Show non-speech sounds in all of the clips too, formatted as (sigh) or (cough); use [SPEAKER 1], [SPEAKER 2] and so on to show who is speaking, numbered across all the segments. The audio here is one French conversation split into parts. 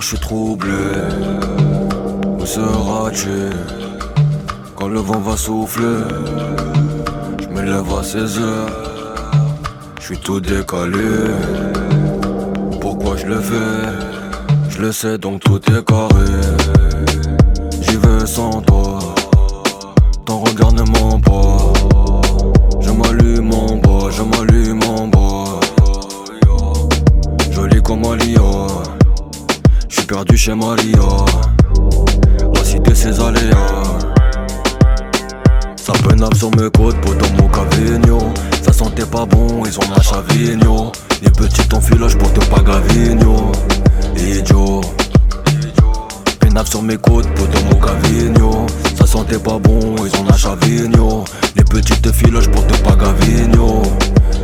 [SPEAKER 1] Je suis troublé. Où seras-tu quand le vent va souffler Je me lève à 16 heures, je suis tout décalé. Pourquoi je le fais? Je le sais donc tout est carré. J'y vais sans toi, ton regard ne ment pas. Je m'allume en bas, je m'allume en bas. Joli comme Alia, perdu chez Maria. La cité ses aléas. Ça peine sur mes côtes, pour mon cavigno. Ça sentait pas bon, ils ont la chavigno. Les petits enfilage pour te pas gavigno. Idiot. Pénave sur mes côtes, pour mon cavigno. Ça sentait pas bon, ils ont la chavigno. Les petites filoches pour te pas gavigno.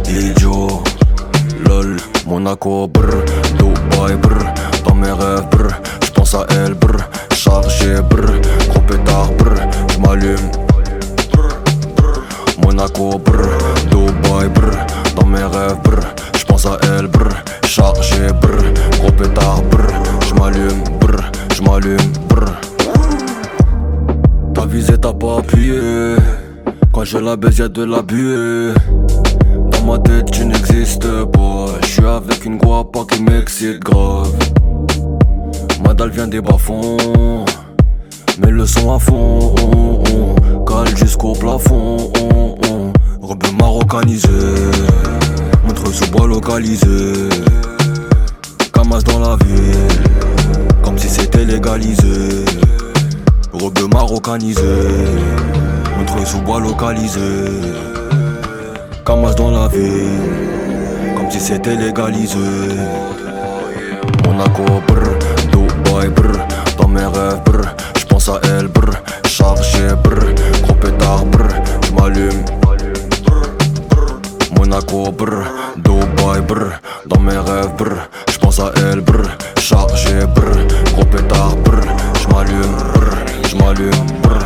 [SPEAKER 1] Idiot. Lol, Monaco, brr, Dubaï, brr, dans mes rêves, brr, j'pense à elle, brr, chargé, brr, gros pétard, brr, j'm'allume. Monaco, brr, Dubaï, brr, dans mes rêves, brr, j'pense à elle, brr, chargé, brr, gros pétard, brr, j'm'allume, brr, j'm'allume, brr. T'as visé, t'as pas appuyé, quand je la baise y'a de la buée. Dans ma tête tu n'existes pas. Je suis avec une guapa qui m'excite grave Ma dalle vient des bas-fonds. Mets le son à fond. Cale jusqu'au plafond. Rebeu marocanisé Montre sous bois localisé. Camas dans la ville. Comme si c'était légalisé. Rebeu marocanisé Montre sous bois localisé. Camas dans la ville, comme si c'était légalisé. Monaco, brr, Dubaï, brr, dans mes rêves, brr, j'pense à elle, brr, chargé, brr, gros pétard, brr, j'm'allume. Monaco, brr, Dubaï, brr, dans mes rêves, brr, j'pense à elle, brr, chargé, brr, gros pétard, brr, j'm'allume, brr, j'm'allume, brr.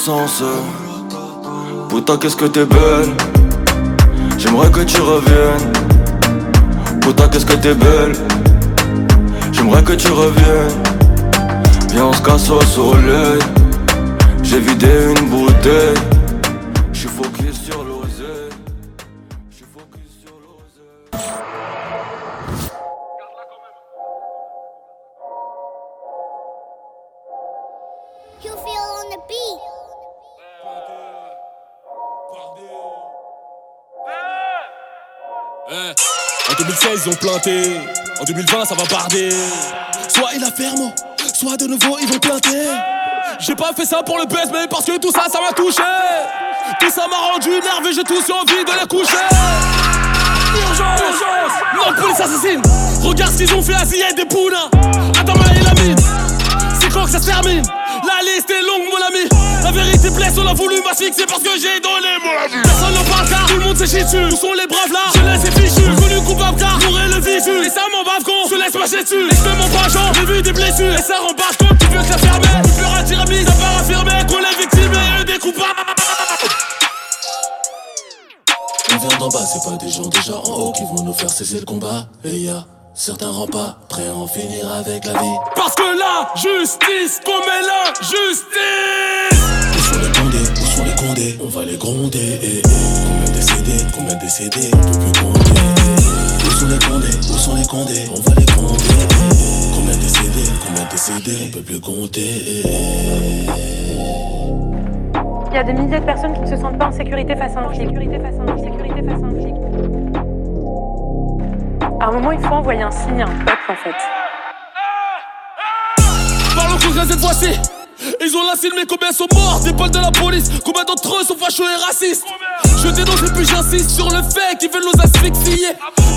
[SPEAKER 1] Sens. Putain, qu'est-ce que t'es belle? J'aimerais que tu reviennes. Putain, qu'est-ce que t'es belle? J'aimerais que tu reviennes. Viens, on se casse au soleil. J'ai vidé une bouteille.
[SPEAKER 2] Ils ont planté, en 2020 ça va barder. Soit il a ferme, soit de nouveau ils vont planter. J'ai pas fait ça pour le buzz mais parce que tout ça ça m'a touché.
[SPEAKER 3] Tout ça m'a rendu nerveux, j'ai tous envie de les coucher. Urgence, urgence, non, police assassine. Regarde ce qu'ils ont fait à Ziyad des Pouna. Adama et Lamine. C'est quand que ça se termine? La liste est longue, mon ami. La vérité blesse, on a voulu m'asphyxier parce que j'ai donné mon avis. Personne n'en parle car tout le monde s'est dessus. Où sont les braves là? Je laisse les fichus. Dessus. Et je fais mon pageant, j'ai vu des blessures. Et ça rembarque comme tu veux que ça ferme. Tu peux retirer mise à part affirmer qu'on est victime et eux des coupables.
[SPEAKER 4] On vient d'en bas, c'est pas des gens déjà en haut qui vont nous faire cesser le combat. Et y'a certains remparts prêts à en finir avec la vie.
[SPEAKER 3] Parce que la justice, est la justice
[SPEAKER 4] Où sont les condés? Où sont les condés? On va les gronder. eh, eh. Combien de décédés? Combien de décédés? On peut plus compter. Où sont les condés Où sont les condés? On va les eh. Combien de décédés Combien de décédés On peut plus compter.
[SPEAKER 5] Il y a des milliers de personnes qui ne se sentent pas en sécurité face à un flic. Sécurité face à un flic. Sécurité face à un flic. À un moment, il faut envoyer un signe à un peuple, en fait.
[SPEAKER 3] Parlons concret cette fois-ci ils ont mais combien sont morts. Des balles de la police Combien d'entre eux sont fachos et racistes. Je dénonce et puis j'insiste sur le fait qu'ils veulent nous asphyxier.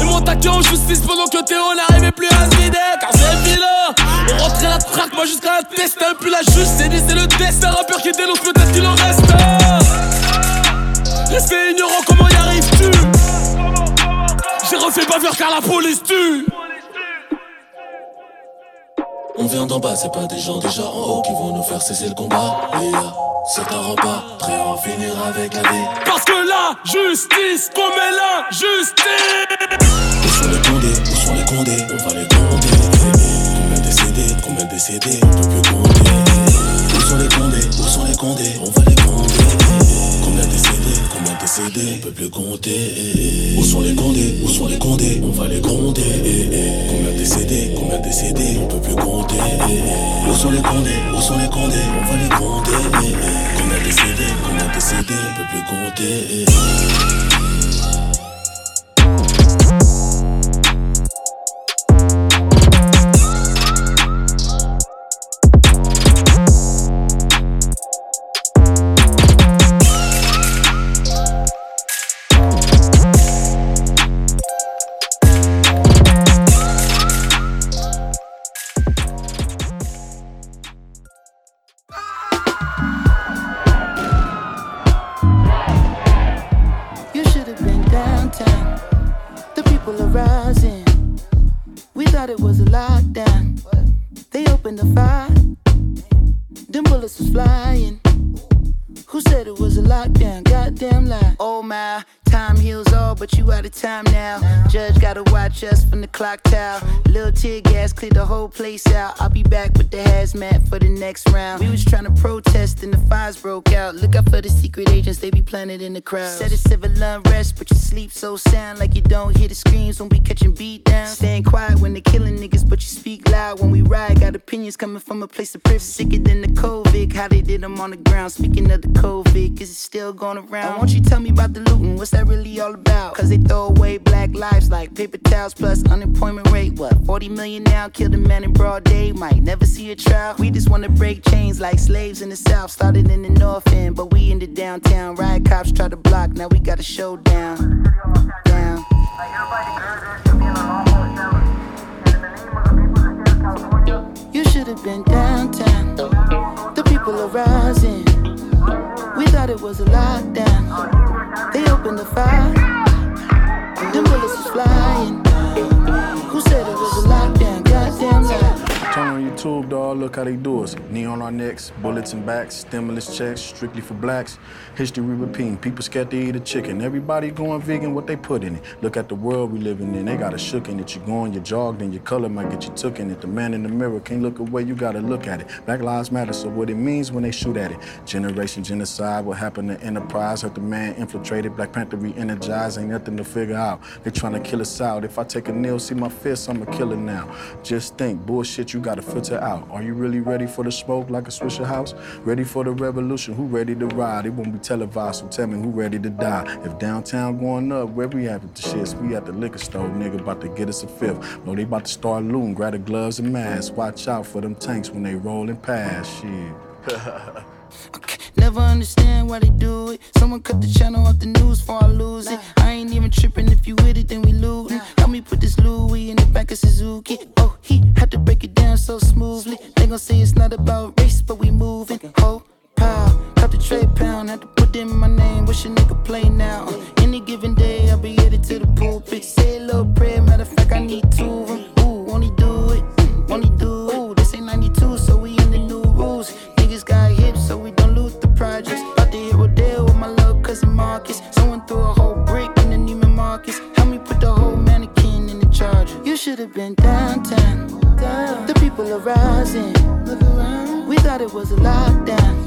[SPEAKER 3] Et m'attaquer en justice pendant que Théo n'arrivait plus à se vider. Car c'est vilain. On rentrait la traque, moi jusqu'à un destin. Puis la justice c'est le destin. Rappeur qui dénonce peut-être qu'il en reste. Rester ignorant comment y arrives-tu? J'ai refait faire car la police tue
[SPEAKER 4] On vient d'en bas, c'est pas des gens déjà en haut qui vont nous faire cesser le combat. Et y'a certains remparts prêts à en finir avec la vie.
[SPEAKER 3] Parce que la justice, est la justice
[SPEAKER 4] Où sont les condés? Où sont les condés? On va les gronder. eh. Combien décédés Combien décédés On peut plus compter. Où sont les condés? Où sont les condés? On va les gronder. eh. Combien décédés Combien décédés On peut plus compter. Où sont les condés? Où sont les condés? On va les gronder. Décédés On peut plus compter. Où sont les condés Où sont les condés On va les eh. Combien de décédés Combien de décédés On peut plus compter.
[SPEAKER 6] Planted in the crowd. Said it's civil unrest, but you sleep so sound like you don't hear the screams when we catching beat down. Staying quiet when they're killing niggas, but you speak loud when we ride. Got opinions coming from a place of privilege. Sicker than the COVID, how they did them on the ground. Speaking of the COVID, is it still going around? Won't you tell me about the looting? What's that really all about? Cause they throw away black lives like paper towels plus unemployment rate. What, 40 million now? Killed a man in broad day, might never see a trial. We just wanna break chains like slaves in the south. Started in the north end, but we in the downtown. Riot cops try to block, now we got a showdown. Down. You should have been downtown. The people are rising. We thought it was a lockdown. They opened the fire. Them bullets was flying. Who said it was a lockdown?
[SPEAKER 7] YouTube, dog. Look how they do us. Knee on our necks, bullets in backs, stimulus checks, strictly for blacks. History repeating. People scared to eat a chicken. Everybody going vegan, what they put in it. Look at the world we living in. They got a shook in it. You going, you jogged, and your color might get you took in it. The man in the mirror can't look away. You gotta look at it. Black lives matter. So what it means when they shoot at it. Generation genocide. What happened to Enterprise? Heard the man infiltrated. Black Panther re-energized. Ain't nothing to figure out. They trying to kill us out. If I take a nail, see my fist, I'm a killer now. Just think, bullshit you gotta filter out. Are you really ready for the smoke like a Swisher house? Ready for the revolution? Who ready to ride? It won't be televised, so tell me who ready to die. If downtown going up, where we at with the shits? We at the liquor store, nigga, about to get us a fifth. No, they about to start looting. Grab the gloves and masks. Watch out for them tanks when they rolling past. Shit. (laughs)
[SPEAKER 6] Never understand why they do it. Someone cut the channel off the news before I lose it. I ain't even tripping if you with it, then we lose. Help me put this Louis in the back of Suzuki. Oh, he had to break it down so smoothly. They gon' say it's not about race, but we moving. Oh, pow, cut the trade pound, had to put in my name. Wish a nigga play now. Any given day, I'll be headed to the pulpit. Say a little prayer, matter of fact, I need two of them. Ooh, only do it, only do it. Cousin Marcus. Someone threw a whole brick in the Neiman Marcus. Help me put the whole mannequin in the charger. You should have been downtown. The people are rising. We thought it was a lockdown.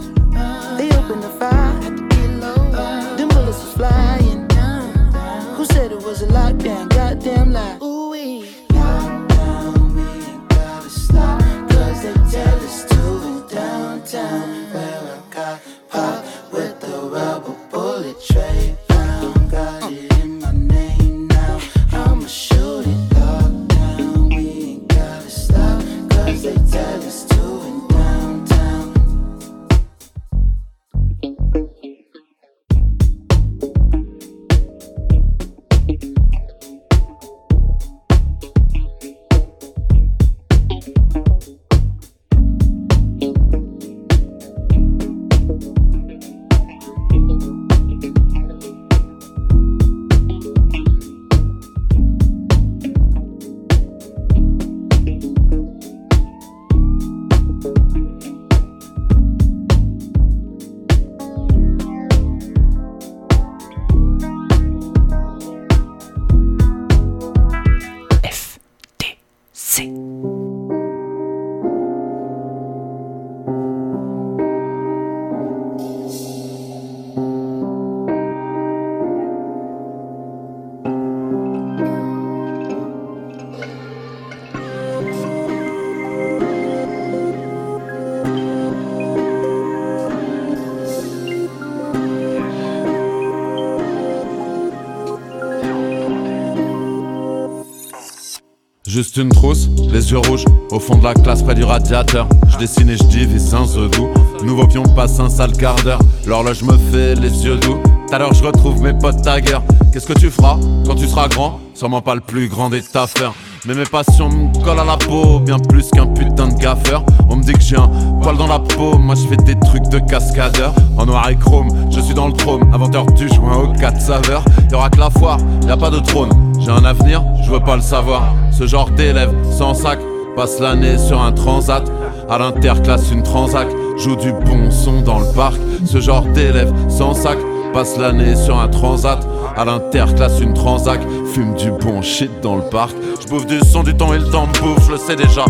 [SPEAKER 8] Juste une trousse, les yeux rouges, au fond de la classe près du radiateur. Je dessine et je divise the goût. Nouveau pion passe un sale quart d'heure. L'horloge me fait les yeux doux. L'heure je retrouve mes potes taggers. Qu'est-ce que tu feras quand tu seras grand? Sûrement pas le plus grand des taffeurs. Mais mes passions me collent à la peau, bien plus qu'un putain de gaffeur. On me dit que j'ai un poil dans la peau, moi je fais des trucs de cascadeur. En noir et chrome, je suis dans le trône, inventeur du joint aux quatre saveurs. Y'aura que la foire, y a pas de trône. J'ai un avenir, je veux pas le savoir. Ce genre d'élève sans sac passe l'année sur un transat. À l'interclasse, une transac, joue du bon son dans le parc. Ce genre d'élève sans sac passe l'année sur un transat. À l'interclasse, une transac, fume du bon shit dans le parc. Je bouffe du son, du temps et le temps bouffe, je le sais déjà.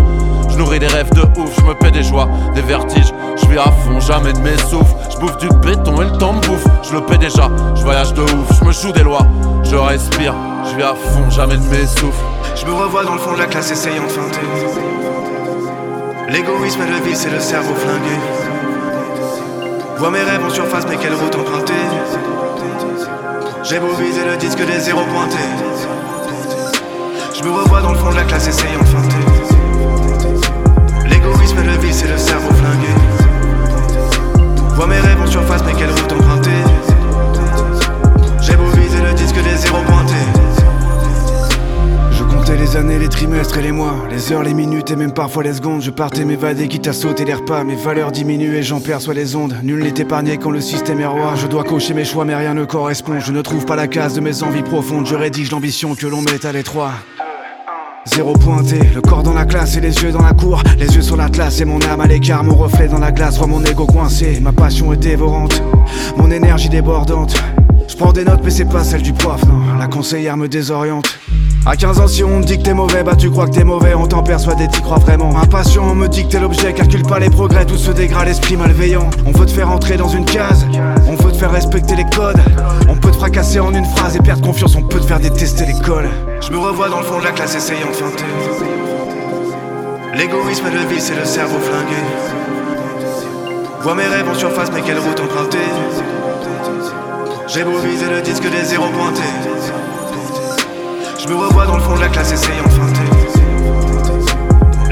[SPEAKER 8] Je nourris des rêves de ouf, je me paie des joies, des vertiges. Je vais à fond, jamais de mes souffles. Je bouffe du béton et le temps bouffe, je le paie déjà. Je voyage de ouf, je me joue des lois, je respire. Je vais à fond, jamais de mes souffles.
[SPEAKER 9] Je me revois dans le fond de la classe essayant de feinter. L'égoïsme et le vice et le cerveau flingué. Vois mes rêves en surface, mais quelle route emprunter J'ai beau viser le disque des zéros pointés. Je me revois dans le fond de la classe essayant de feinter. L'égoïsme et le vice et le cerveau flingué. Vois mes rêves en surface, mais quelle route emprunter J'ai beau viser le disque des zéros pointés.
[SPEAKER 10] Les années, les trimestres et les mois, les heures, les minutes et même parfois les secondes. Je partais m'évader, quitte à sauter les repas. Mes valeurs diminuent et j'en perçois les ondes. Nul n'est épargné quand le système est roi. Je dois cocher mes choix, mais rien ne correspond. Je ne trouve pas la case de mes envies profondes. Je rédige l'ambition que l'on met à l'étroit. Zéro pointé, le corps dans la classe et les yeux dans la cour. Les yeux sur l'atlas et mon âme à l'écart, mon reflet dans la glace, voit mon ego coincé. Ma passion est dévorante, mon énergie débordante. Je prends des notes, mais c'est pas celle du prof, non. La conseillère me désoriente. À 15 ans, si on te dit que t'es mauvais, bah tu crois que t'es mauvais, on t'en persuade et t'y crois vraiment. Passion, on me dit que t'es l'objet, calcule pas les progrès, tout se dégrade, l'esprit malveillant. On veut te faire entrer dans une case, on veut te faire respecter les codes. On peut te fracasser en une phrase et perdre confiance, on peut te faire détester l'école.
[SPEAKER 9] Je me revois dans le fond de la classe essayant de feinter. L'égoïsme et le vice et le cerveau flingué. Vois mes rêves en surface, mais quelle route emprunter? J'ai beau viser le disque des zéros pointés. Je me revois dans le fond de la classe essayant de feinter.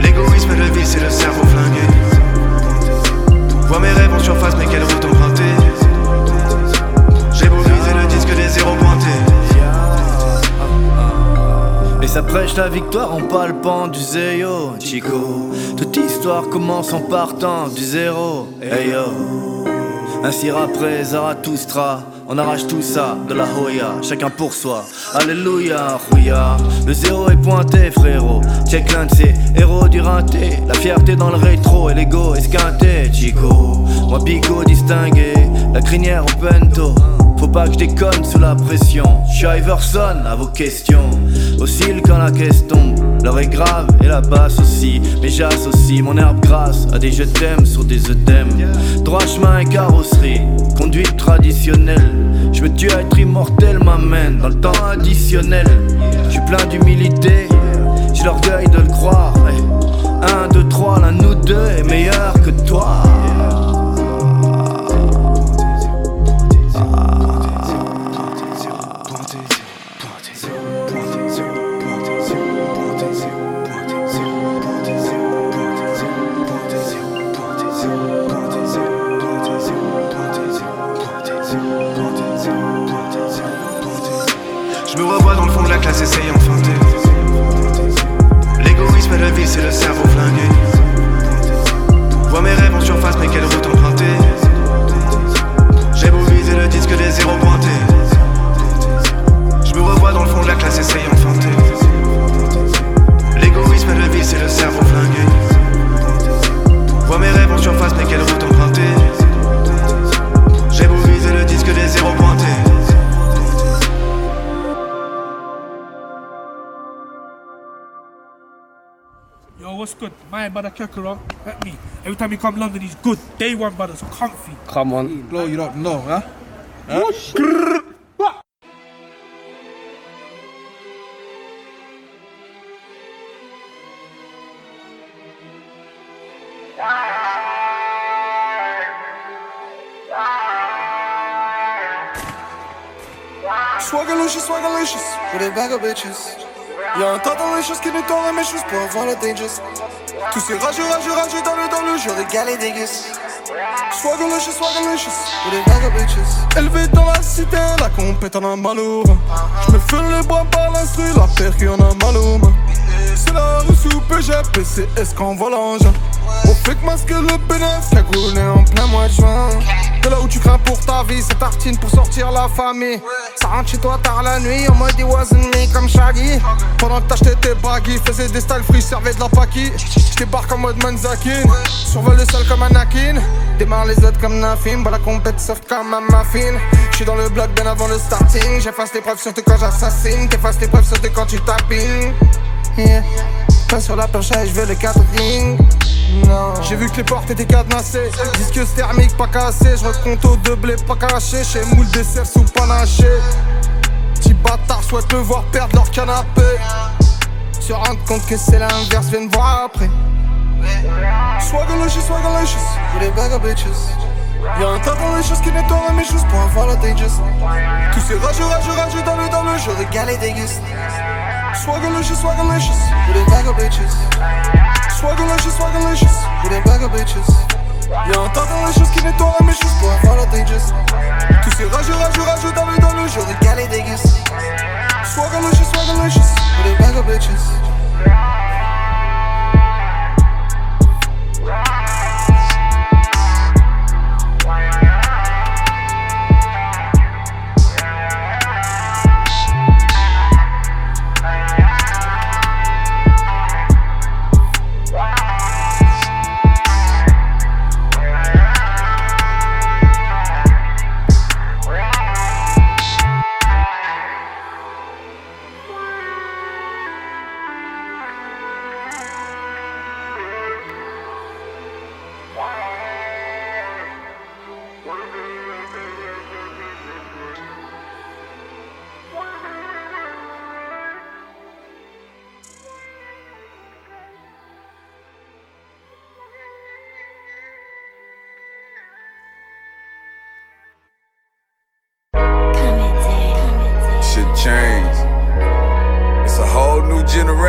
[SPEAKER 9] L'égoïsme et le vice et le cerveau flingué. Vois mes rêves en surface, mais quelle route empruntée.
[SPEAKER 11] J'ai beau viser le disque des zéros pointés. Et ça prêche la victoire en palpant du zéo, Chico. Toute histoire commence en partant du zéro, hey yo. Ainsi après Zarathustra on arrache tout ça de la Hoya, chacun pour soi. Alléluia, Rouya. Le zéro est pointé, frérot. Check l'un de ces héros du rinté. La fierté dans le rétro et l'ego esquinté, Chico. Moi, bigo distingué, la crinière au pento. Faut pas que je déconne sous la pression. Je suis Iverson à vos questions. Oscille quand la caisse tombe. L'heure est grave et la basse aussi. Mais j'associe mon herbe grasse à des je t'aime sur des œdèmes. Droit chemin et carrosserie, conduite traditionnelle. Je me tue à être immortel, m'amène dans le temps additionnel. Je suis plein d'humilité, j'ai l'orgueil de le croire. 1, 2, 3, l'un nous deux est meilleur que toi.
[SPEAKER 3] Good? My brother Kekura, at me. Every time he come London, he's good. Day one, brother, so comfy.
[SPEAKER 12] Come on.
[SPEAKER 3] Blow, you don't know, huh?
[SPEAKER 13] Swagalicious, swagalicious, with a bag of bitches. Y'a un tas dans les choses qui nettoient mes choses pour avoir la dangerous. Tous ces rageux, rageux, rageux dans le, dans le jeu, régal et dégueulasse. Swagalicious, swagalicious, a bag of bitches. Élevé dans la cité, la compète en a mal au rein. J'me fais les bras par l'instru, la percu en a mal aux mains. C'est la rue sous PGP, c'est S qu'on voit l'engin. On fait que masquer le bénéfice, cagoulé en plein mois de juin. De là où tu crains pour ta vie, c'est tartine pour sortir la famille. Ça rentre chez toi tard la nuit, en mode it wasn't me comme Shaggy. Pendant que t'achetais tes baggy, faisais des styles free, servais de la paki. J'débarque en mode Manzakin, survole le sol comme Anakin. Démarre les autres comme Nafim, bah la compète soft comme un muffin. J'suis dans le bloc bien avant le starting. J'efface les preuves surtout quand j'assassine. T'effaces les preuves surtout quand tu tapines. Yeah. Pas sur la planche et je veux le catering. Non. J'ai vu que les portes étaient cadenassées. Disque thermique pas cassé. Je recompte au deux blé pas caché. Chez moule dessert sous panaché. Petits bâtards souhaitent me voir perdre leur canapé. Se rendre compte que c'est l'inverse, viens me voir après. Swagalicious, swagalicious, with a bag of bitches. Y'a un tas dans les choses qui nettoient mes choses pour avoir la dangerous. Tous ces rageux, rageux, rageux dans le, dans le jeu, régal et déguste. Swagalicious, swagalicious, with a bag of bitches. Swagalicious, swagalicious, with a bag of bitches. Y'a un tas les choses qui nettoient mes choses pour avoir dangerous. Tous ces rageux, rageux, rageux dans dans le jeu, régal et déguste. Swagalicious, swagalicious, with a bag of bitches.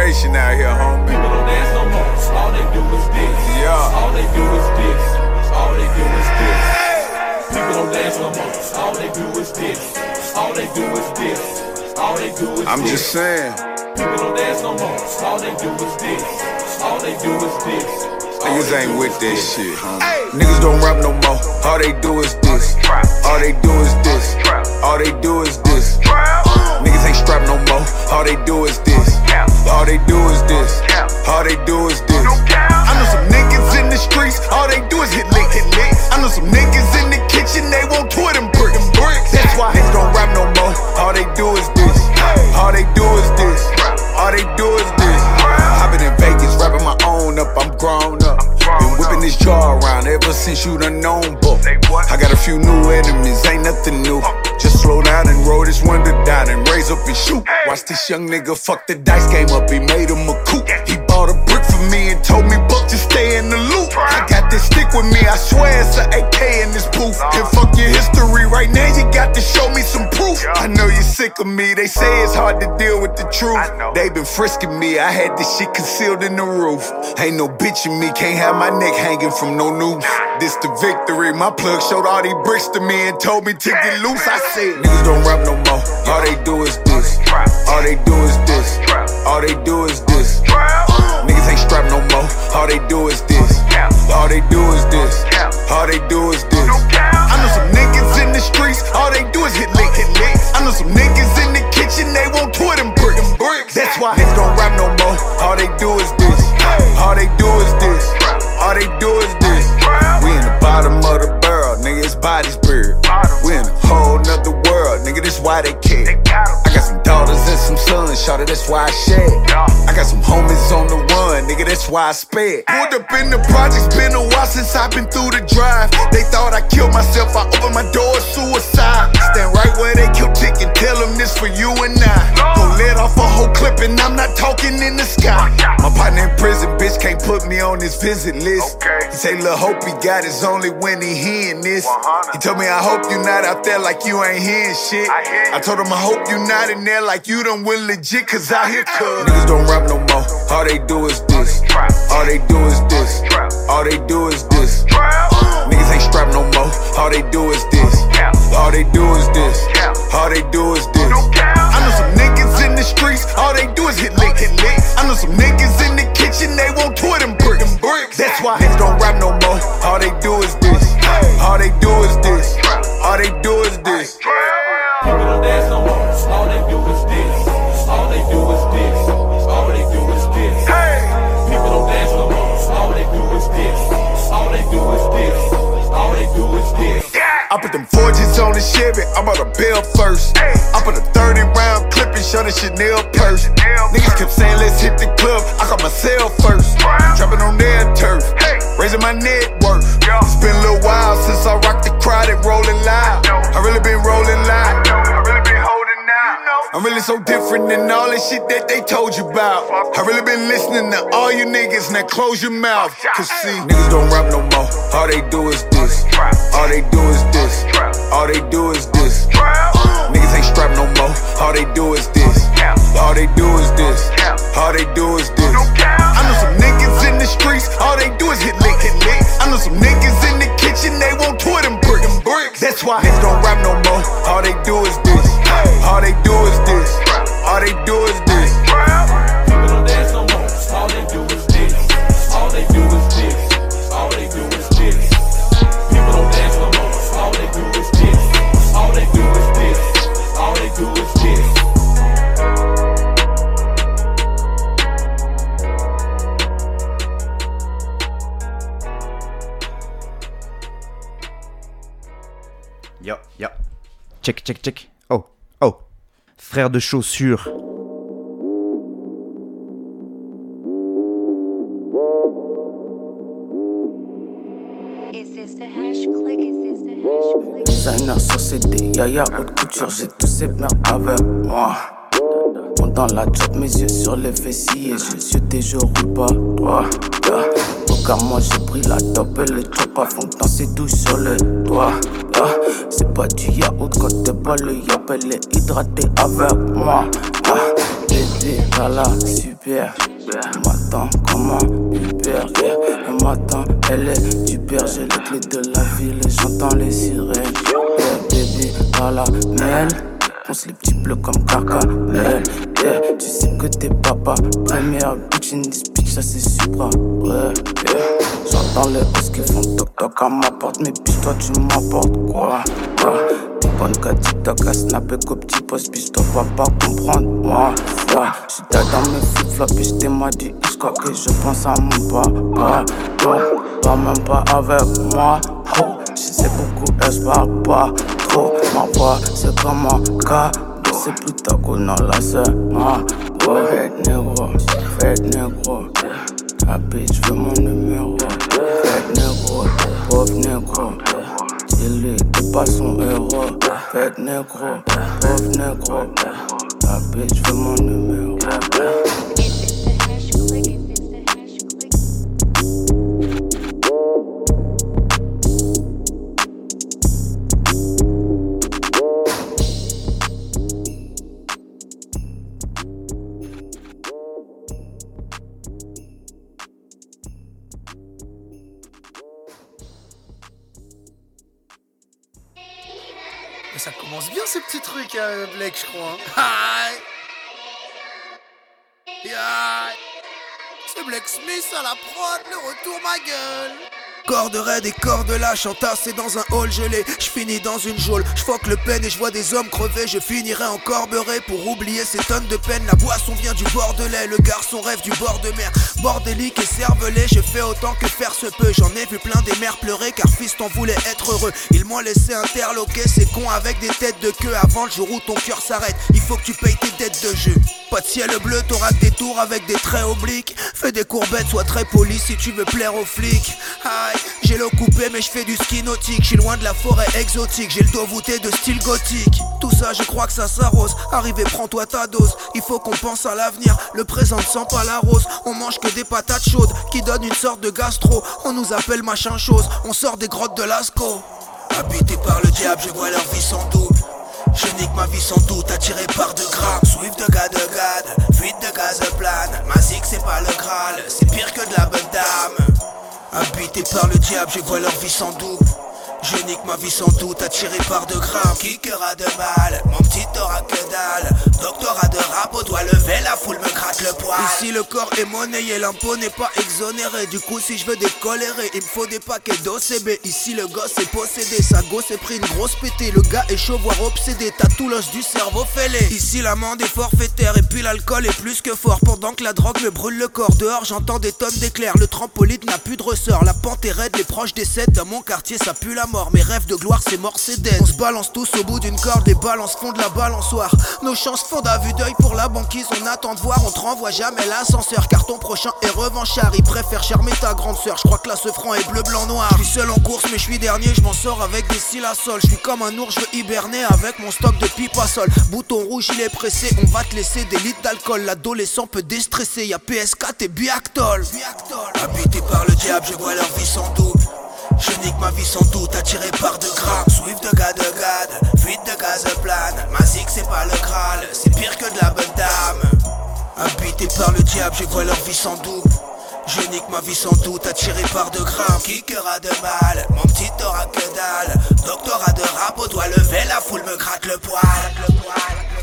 [SPEAKER 14] Generation out here, homie. People don't dance no more. All they do is this. Yeah. All they do is this. All they do is this. People don't dance no more. All they do is this. All they do is this. All they do is
[SPEAKER 13] I'm
[SPEAKER 14] this.
[SPEAKER 13] just saying.
[SPEAKER 2] People don't dance no more. All they do is this. All they do is this.
[SPEAKER 14] Niggas ain't with this shit, homie. Niggas don't rap no more. All they do is this. All they do is this. All they do is this. Ain't strapped no more. All they do is this. All they do is this. All they do is this. I know some niggas in the streets. All they do is hit lick, hit lick. I know some niggas in the kitchen. They want two of them bricks. That's why niggas don't rap no more. All they do is this. All they do is this. All they do is this. I've been in Vegas rapping my own up. I'm grown up. Been whipping this jaw around ever since you done known book. I got a few new enemies, ain't nothing new. Just slow down and roll this window down and raise up and shoot. Watch this young nigga fuck the dice game up. He made him a coup. He bought a brick for me and told me, Buck, just stay in the loop. I got this stick with me, I swear it's an AK in this booth. And fuck your history right now, you got to show me some proof. I know you're sick of me, they say it's hard to deal with the truth. They been frisking me, I had this shit concealed in the roof. Ain't no bitch in me, can't have my neck hanging from no noose. This the victory, my plug showed all these bricks to me and told me to get loose. I said, niggas don't rap no more, all they do is this. All they do is this. All they do is this. Niggas ain't strapped no more. All they do is this. All they do is this. All they do is this. I know some niggas in the streets. All they do is hit lick, hit lick. I know some niggas in the kitchen. They want two of them bricks. That's why Why I sped. Pulled up in the projects, been a while since I've been through the drive. They thought I killed myself. I opened my door, suicide. Stand right where they killed tell them this for you and I. Go let off a whole clip and I'm not talking in the sky. My partner in prison, bitch, can't put me on his visit list. He say, Lil' Hope he got his only when he hearing this. He told me, I hope you not out there like you ain't hearing shit. I told him, I hope you not in there like you done went legit, cause out here, cuz. Niggas don't rap no more. All they do is this. All they do is this. All they do is this. Niggas ain't strapped no more. All they do is this. All they do is this. All they do is this. I know some niggas in the streets. All they do is hit lick, hit lick. I know some niggas in the kitchen. They want two of them bricks. That's why niggas don't rap no more. All they do is this. All they do is this. All they do is this.
[SPEAKER 2] People don't dance no more. All they do is this. All they do is this. All they do is this. People don't dance no more. All they do is this. All they do is this. All they do is this.
[SPEAKER 14] I put them forges on the Chevy, I'm on a bill first. I put a 30 round clip and shot Chanel purse. Niggas kept saying, let's hit the club. I caught myself first. Dropping on their turf, raising my net worth. It's been a little while since I rocked the crowd and rolling loud. I really been rolling loud. I'm really so different than all that shit that they told you about. I really been listening to all you niggas, now close your mouth. Cause see, niggas don't rap no more. All they do is this. All they do is this. All they do is this. Niggas ain't strapped no more. All they do is this. All they do is this. All they do is this. I know the streets. All they do is hit lick, hit lick. I know some niggas in the kitchen. They want two of them bricks. That's why niggas don't rap no more. All they do is this. All they do is this. All they do is this.
[SPEAKER 15] Check, check, check. Oh, oh. Frère de chaussures.
[SPEAKER 12] Designer sur CD, yaya haute couture, j'ai tous ces merdes avec moi. Monte dans la job, mes yeux sur les fessiers, je suis des jours roule pas cas moi j'ai pris la top et le chop à fond danser tout sur le toit. Yeah. C'est pas du yaourt quand t'es pas le yop, elle est hydratée avec moi. Yeah. Bébé, voilà, super. Elle m'attend comme un Uber, yeah. Elle m'attend, elle est super. J'ai les clés de la ville et j'entends les sirènes. Yeah, baby, voilà, mais elle. Ponce les petits bleus comme caca, yeah. Tu sais que t'es papa. Première bitch in this bitch, ça c'est supra. Ouais, yeah. J'entends les bus qui font toc toc à ma porte. Mais bitch, toi tu m'apportes quoi? quoi? Bonne qu'à TikTok, à snapper qu'au petit poste, bitch, toi vas pas comprendre. Moi, ouais. J'suis dans mes flip-flops, bitch, t'es m'a dit, que je pense à mon papa. Donc, toi même pas avec moi. Oh, je sais beaucoup, elle parle pas trop. Ma voix, c'est comme un cadeau. C'est plus ta non, la c'est moi. Ouais, fête négro, fête négro. Ta bitch veut mon numéro. Fête négro, pauvre négro. Dis-lui, t'es pas son héros. Fête négro, pauvre négro. Ta bitch veut mon numéro.
[SPEAKER 16] Hein, Blake, je crois. Hein. C'est Black Smith à la prod, le retour ma gueule. Corde raide et corde lâche entassé dans un hall gelé. Je finis dans une geôle, je que le peine et je vois des hommes crever. Je finirai en corberait pour oublier ces tonnes de peine. La boisson vient du Bordelais, le garçon rêve du bord de mer. Bordélique et cervelé, je fais autant que faire se peut. J'en ai vu plein des mères pleurer car fils t'en voulait être heureux. Ils m'ont laissé interloquer ces cons avec des têtes de queue Avant le jour où ton cœur s'arrête, il faut que tu payes tes dettes de jeu. Pas de ciel bleu, t'auras des tours avec des traits obliques. Fais des courbettes, sois très poli si tu veux plaire aux flics j'ai l'eau coupé mais je fais du ski nautique. Je loin de la forêt exotique. J'ai le dos voûté de style gothique. Tout ça je crois que ça s'arrose. Arrivé prends-toi ta dose. Il faut qu'on pense à l'avenir. Le présent ne sent pas la rose. On mange que des patates chaudes Qui donnent une sorte de gastro. On nous appelle machin chose. On sort des grottes de Lascaux. Habité par le diable je vois leur vie sans double. Je nique ma vie sans doute, attiré par de grammes Swift de gars de gade, fuite de gaz plane. Ma c'est pas le Graal, c'est pire que de la bonne dame Habité par le diable, je vois leur vie sans double je nique ma vie sans doute, attiré par de grammes Qui de mal, mon petit aura que dalle Doctorat de rap, au doigt levé, la foule me gratte le poil. Ici le corps est monnayé, l'impôt n'est pas exonéré. Du coup si je veux décolérer, il me faut des paquets d'OCB Ici le gosse est possédé, sa gosse est pris une grosse pétée. Le gars est chaud, voire obsédé, t'as tout l'os du cerveau fêlé. Ici l'amende est forfaitaire et puis l'alcool est plus que fort. Pendant que la drogue me brûle le corps, dehors j'entends des tonnes d'éclairs. Le trampoline n'a plus de ressort, la pente est raide, les proches décèdent. Dans mon quartier ça pue la mort mes rêves de gloire, c'est mort, c'est dead. On se balance tous au bout d'une corde, les balances font de la balançoire. Nos chances font à vue d'œil pour la banquise, on attend de voir, on te renvoie jamais l'ascenseur. Car ton prochain est revanchard, il préfère charmer ta grande sœur. Je crois que là ce franc est bleu, blanc, noir. Je suis seul en course, mais je suis dernier, je m'en sors avec des cils à sol. Je suis comme un ours, je veux hiberner avec mon stock de pipe à sol. Bouton rouge, il est pressé, on va te laisser des litres d'alcool. L'adolescent peut déstresser, y'a PS4 et Biactol. Habité par le diable, je vois leur vie sans double. Je nique ma vie sans doute, attiré par de grammes Swift de gars de gade, fuite de gaz plane. Ma c'est pas le Graal, c'est pire que de la bonne dame. Habité par le diable, je vois leur vie sans doute. Je nique ma vie sans doute, attiré par de grammes Qui aura de mal, mon petit aura que dalle. Doctorat de rap, au doigt levé, la foule me gratte le poil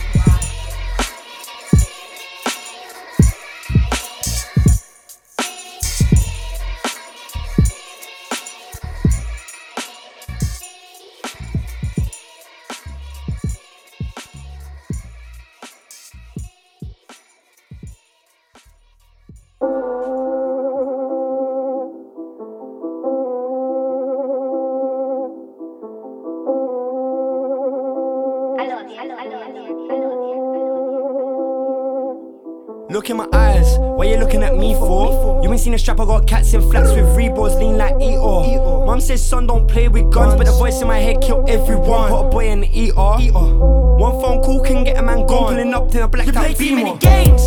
[SPEAKER 17] in my eyes, what you looking at me for? You ain't seen a strap, I got cats in flats with Reeboks lean like Eeyore. Mom says, son, don't play with guns, but the voice in my head kill everyone. Put a boy in the ER. One phone call can get a man gone. Pulling up to a black out too many games.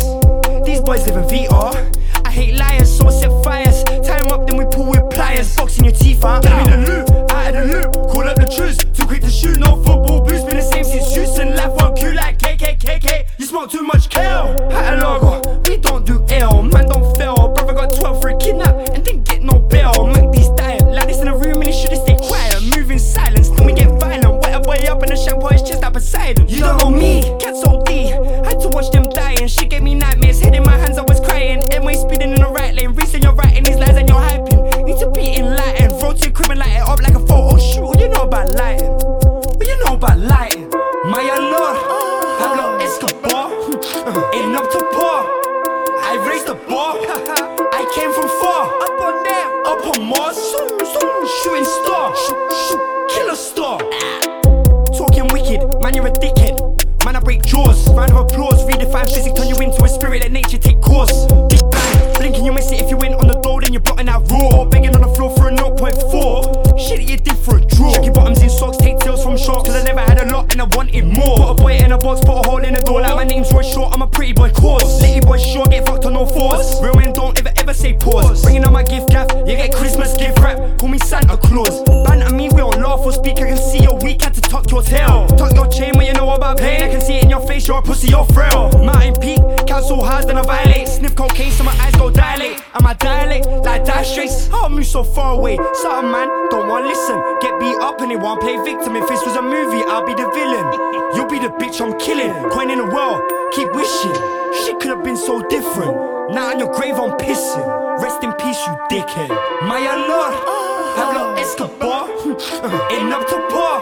[SPEAKER 17] These boys live in VR. I hate liars, so I set fires. Tie them up, then we pull with pliers. Boxing your teeth out. Give me the loot, out of the loop. Call up the truth. Too quick to shoot, no football boots. Been the same since Houston. Life one Q like KKKK. You smoke too much kale. Had a logo. Do L I'll play victim. If this was a movie, I'll be the villain. You'll be the bitch I'm killing. Coin in the world, keep wishing. Shit could have been so different. Now in your grave, I'm pissing. Rest in peace, you dickhead. My lord, Pablo Escobar. Enough to pour.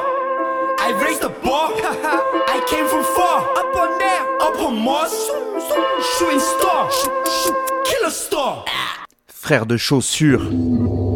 [SPEAKER 17] I raised the bar. I came from far. Up on there, up on Mars. Shooting star. Killer star.
[SPEAKER 15] Frère de chaussures.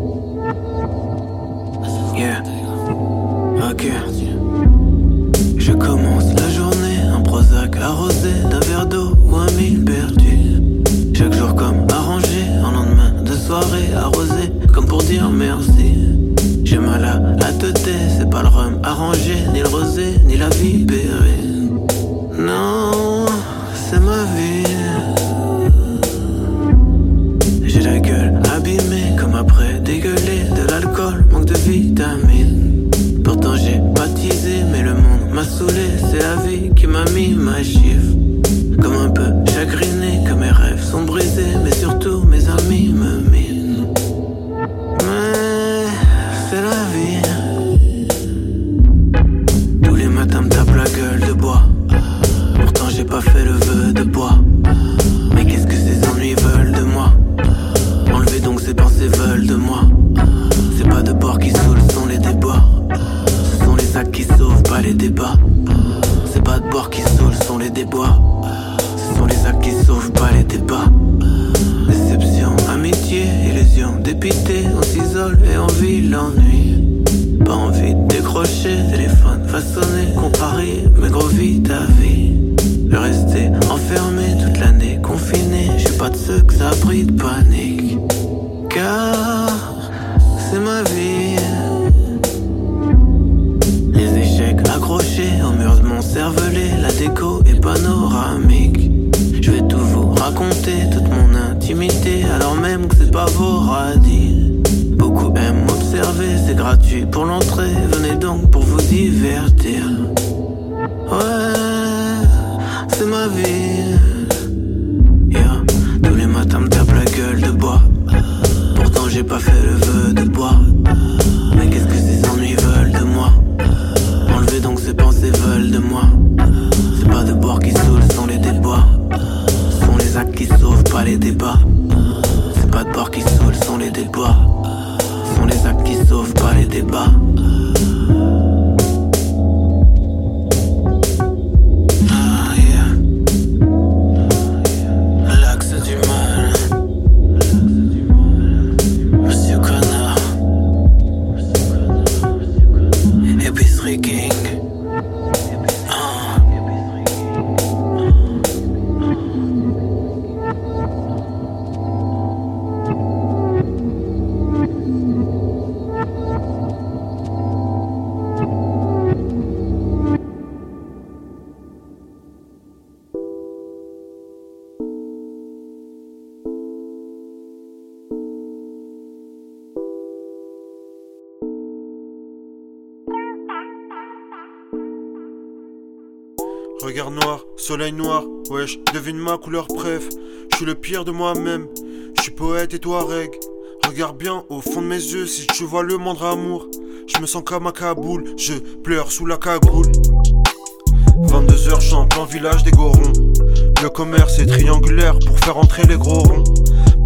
[SPEAKER 18] Soleil noir, wesh, devine ma couleur préf. Je suis le pire de moi-même, je suis poète et toi reg. Regarde bien au fond de mes yeux si tu vois le moindre amour. Je me sens comme à Kaboul, je pleure sous la cagoule. 22h, j'en plein village des Gorons. Le commerce est triangulaire pour faire entrer les gros ronds.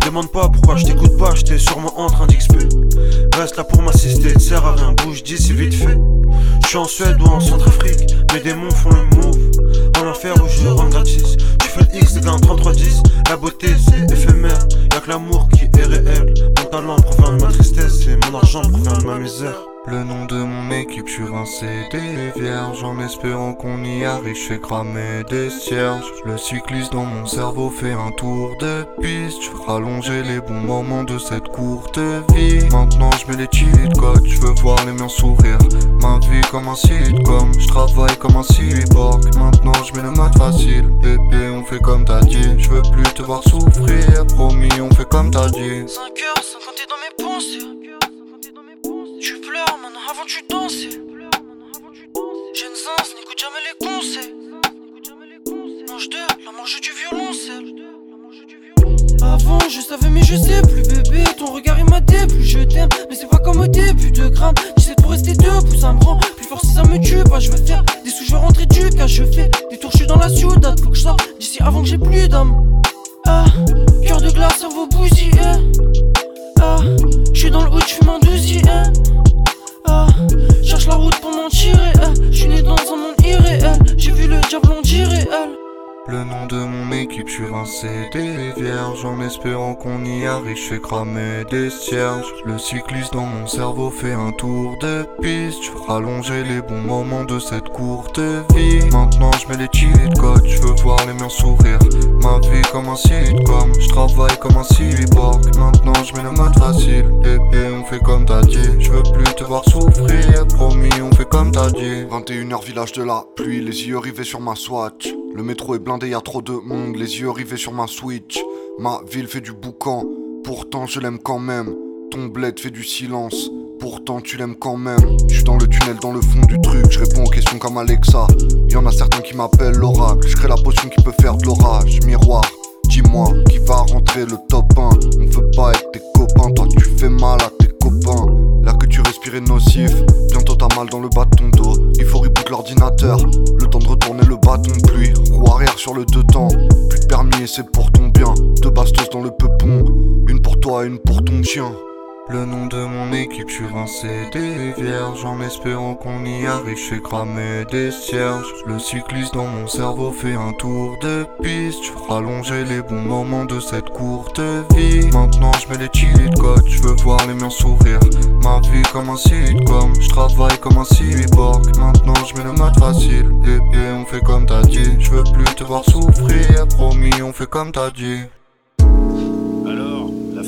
[SPEAKER 18] Demande pas pourquoi je t'écoute pas, j'étais sûrement en train d'XP. Reste là pour m'assister, sert à rien, bouge d'ici vite fait. J'suis en Suède ou en Centrafrique, mes démons font le move. En enfer où je rentre gratis, tu fais le X, t'es un 3310. La beauté c'est éphémère, y'a que l'amour qui est réel. Mon talent provient de ma tristesse et mon
[SPEAKER 19] argent provient de ma misère.
[SPEAKER 20] Le nom de mon équipe, je suis rincé des vierges. En espérant qu'on y arrive, je fais cramer des cierges. Le cycliste dans mon cerveau fait un tour de piste. Je rallonger les bons moments de cette courte vie. Maintenant je mets les cheat codes, je veux voir les miens sourire. Ma vie comme un sitcom, je travaille comme un cyborg. Maintenant je mets le mode facile. Bébé on fait comme t'as dit. Je veux plus te voir souffrir. Promis on fait comme t'as dit.
[SPEAKER 21] 5h50 dans mes pensées tu pleures maintenant avant tu dansais. Jeune sens, n'écoute jamais les conseils. Mange de la mange du violoncelle. Avant je savais mais je sais plus bébé. Ton regard il m'a déplu je t'aime. Mais c'est pas comme au début de grammes sais pour rester debout ça me rend plus fort si ça me tue pas. Je veux faire des sous je veux rentrer du cas Je fais des tours je suis dans la ciudad. Faut que je sorte d'ici avant que j'ai plus d'âme. Ah Cœur de glace cerveau bousillé Ah Je suis dans le hood je fume en deuxième cherche la route pour m'en tirer. Eh. Je suis né dans un monde irréel. J'ai vu le diable en elle.
[SPEAKER 20] Le nom de mon équipe, je suis rincé des vierges En espérant qu'on y arrive, je fais cramer des cierges. Le cycliste dans mon cerveau fait un tour de piste. Je veux rallonger les bons moments de cette courte vie. Maintenant je mets les cheat codes, je veux voir les miens sourire. Ma vie comme un sitcom, je travaille comme un cyborg. Maintenant je mets le mode facile. Bébé on fait comme t'as dit. Je veux plus te voir souffrir. Promis on fait comme t'as dit.
[SPEAKER 22] 21h village de la pluie, les yeux rivés sur ma swatch le métro est blindé, y a trop de monde, les yeux rivés sur ma Switch. Ma ville fait du boucan, pourtant je l'aime quand même. Ton bled fait du silence, pourtant tu l'aimes quand même. Je suis dans le tunnel, dans le fond du truc, je réponds aux questions comme Alexa. Y en a certains qui m'appellent l'oracle, je crée la potion qui peut faire de l'orage. Miroir, dis-moi qui va rentrer le top 1. On veut pas être tes copains, toi tu fais mal à tes copains. Nocif, bientôt t'as mal dans le bas de ton dos. Il faut reboot l'ordinateur, le temps de retourner le bâton de pluie. Roue arrière sur le deux temps, plus de permis et c'est pour ton bien. Deux bastos dans le peupon, une pour toi, une pour ton chien.
[SPEAKER 20] Le nom de mon équipe, je suis rincé des vierges. En espérant qu'on y arrive, je fais cramer des cierges. Le cycliste dans mon cerveau fait un tour de piste. Je rallonger les bons moments de cette courte vie. Maintenant je mets les cheat codes, je veux voir les miens sourire. Ma vie comme un sitcom, je travaille comme un cyborg. Maintenant je mets le mode facile. Bébé on fait comme t'as dit. Je veux plus te voir souffrir. Promis on fait comme t'as dit.
[SPEAKER 23] Avec la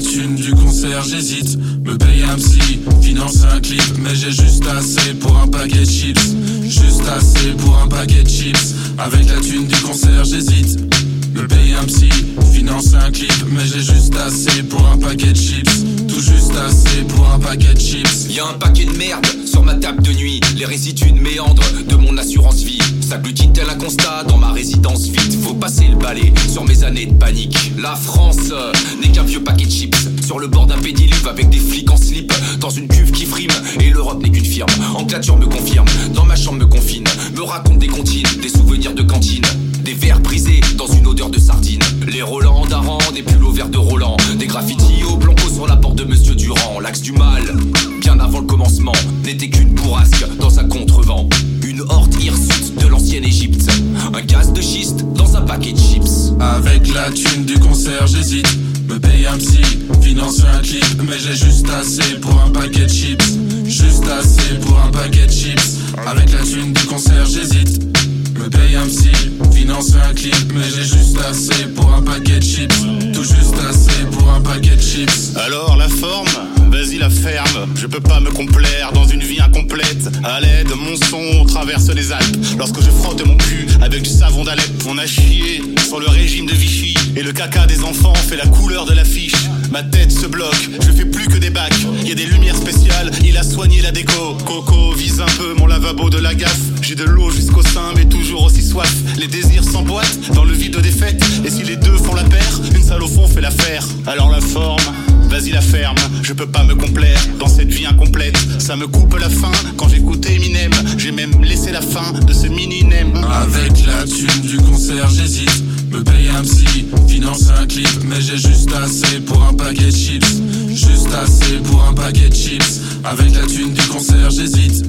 [SPEAKER 23] thune du concert, j'hésite. Me payer un psy, financer un clip. Mais j'ai juste assez pour un paquet de chips. Juste assez pour un paquet de chips. Avec la thune du concert, j'hésite. Un psy, financer un clip. Mais j'ai juste assez pour un paquet de chips. Tout juste assez pour un paquet de chips.
[SPEAKER 24] Y'a un paquet de merde sur ma table de nuit. Les résidus de méandre de mon assurance vie. S'agglutine tel un constat dans ma résidence vide. Faut passer le balai sur mes années de panique. La France euh, n'est qu'un vieux paquet de chips. Sur le bord d'un pédiluve avec des flics en slip. Dans une cuve qui frime. Et l'Europe n'est qu'une firme. Enclature me confirme. Dans ma chambre me confine. Me raconte des comptines, des souvenirs de cantine. Des verres brisés dans une odeur de sardine. Les Roland d'Aran, des pulls au vert de Roland. Des graffitis au blanco sur la porte de Monsieur Durand. L'axe du mal, bien avant le commencement, n'était qu'une bourrasque dans un contrevent. Une horte hirsute de l'ancienne Égypte. Un gaz de schiste dans un paquet de chips.
[SPEAKER 23] Avec la thune du concert, j'hésite. Me payer un psy, financer un clip. Mais j'ai juste assez pour un paquet de chips. Juste assez pour un paquet de chips. Avec la thune du concert, j'hésite. Me paye un psy, financer un clip, mais j'ai juste assez pour un paquet de chips. Tout juste assez pour un paquet de chips.
[SPEAKER 25] Alors la forme, vas-y la ferme. Je peux pas me complaire dans une vie incomplète. À l'aide, mon son traverse les Alpes. Lorsque je frotte mon cul avec du savon d'Alep, on a chié sur le régime de Vichy. Et le caca des enfants fait la couleur de l'affiche. Ma tête se bloque, je fais plus que des bacs. Y a des lumières spéciales, il a soigné la déco. Coco vise un peu mon lavabo de la gaffe. J'ai de l'eau jusqu'au sein, mais toujours aussi soif. Les désirs s'emboîtent dans le vide de défaite. Et si les deux font la paire, une salle au fond fait l'affaire. Alors la forme, vas-y la ferme. Je peux pas me complaire dans cette vie incomplète. Ça me coupe la faim quand j'écoute Eminem. J'ai même laissé la fin de ce mini-nem.
[SPEAKER 23] Avec la thune du concert, j'hésite. Me payer un psy, financer un clip. Mais j'ai juste assez pour un paquet de chips. Juste assez pour un paquet de chips. Avec la thune du concert, j'hésite.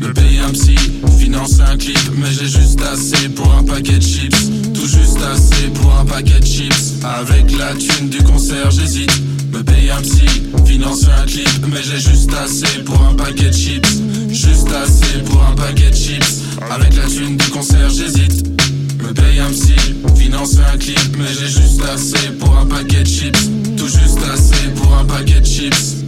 [SPEAKER 23] me payer un psy, financer un clip, mais j'ai juste assez pour un paquet de chips. Tout juste assez pour un paquet de chips. Avec la thune du concert, j'hésite. Me payer un psy, financer un clip, mais j'ai juste assez pour un paquet de chips. Juste assez pour un paquet de chips. Avec la thune du concert, j'hésite. Me payer un psy, financer un clip, mais j'ai juste assez pour un paquet de chips. Tout juste assez pour un paquet de chips.